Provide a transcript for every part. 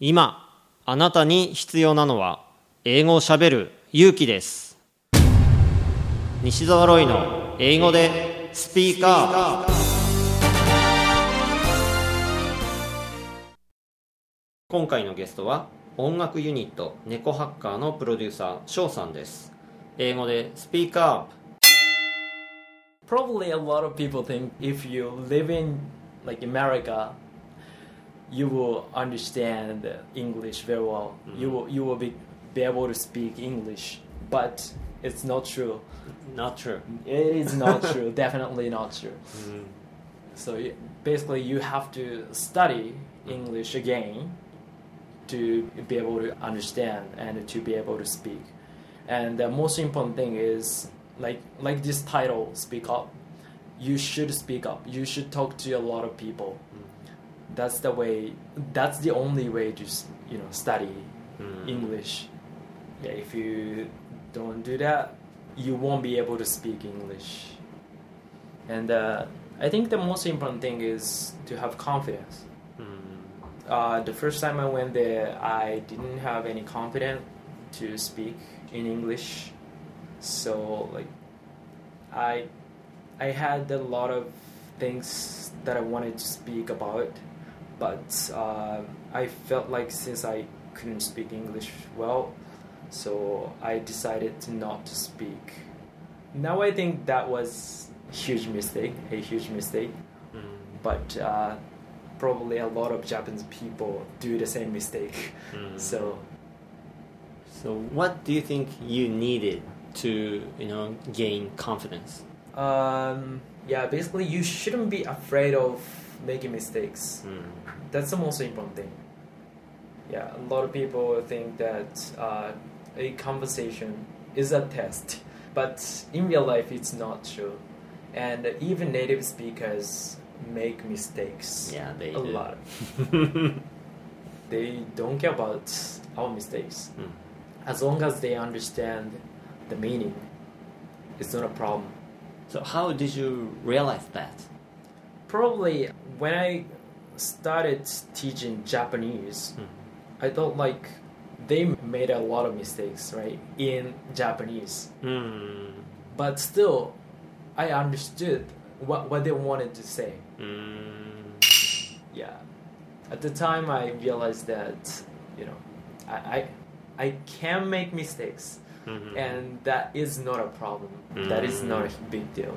今あなたに必要なのは英語をしゃべる勇気です。西澤ロイの英語でスピーカー。今回のゲストは音楽ユニット猫ハッカーのプロデューサー翔さんです。英語でスピーカー。Probably a lot of people think if you live in like America, you will understand English very well. You mm-hmm. will you will be, be able to speak English, but it's not true. Not true It is not true. Definitely not true. Mm-hmm. So y- basically, you have to study English again to be able to understand and to be able to speak. And the most important thing is like like this title, speak up. You should speak up. You should talk to a lot of people. Mm-hmm. That's the way. That's the only way to you know study English. Yeah, if you don't do that, you won't be able to speak English. And uh, I think the most important thing is to have confidence. Uh, the first time I went there, I didn't have any confidence to speak in English. So like, I, I had a lot of things that I wanted to speak about, but uh, I felt like since I couldn't speak English well, so I decided to not to speak. Now I think that was a huge mistake, a huge mistake. But uh, probably a lot of Japanese people do the same mistake. So So what do you think you needed to, you know, gain confidence? um, yeah, basically you shouldn't be afraid of making mistakes. That's the most important thing. Yeah, a lot of people think that uh, a conversation is a test, but in real life it's not true. And even native speakers make mistakes. Yeah, they a do. lot. they don't care about our mistakes. Mm. As long as they understand the meaning, it's not a problem. So how did you realize that? Probably when I started teaching Japanese, I thought like they made a lot of mistakes, right, in Japanese. Mm. But still, I understood what, what they wanted to say. Mm. Yeah. At the time, I realized that, you know, I, I, I can make mistakes, Mhm. and that is not a problem. That is not a big deal.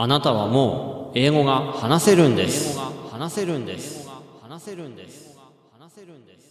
あなたはもう英語が話せるんです。英語が話せるんです。英語が話せるんです。英語が話せるんです。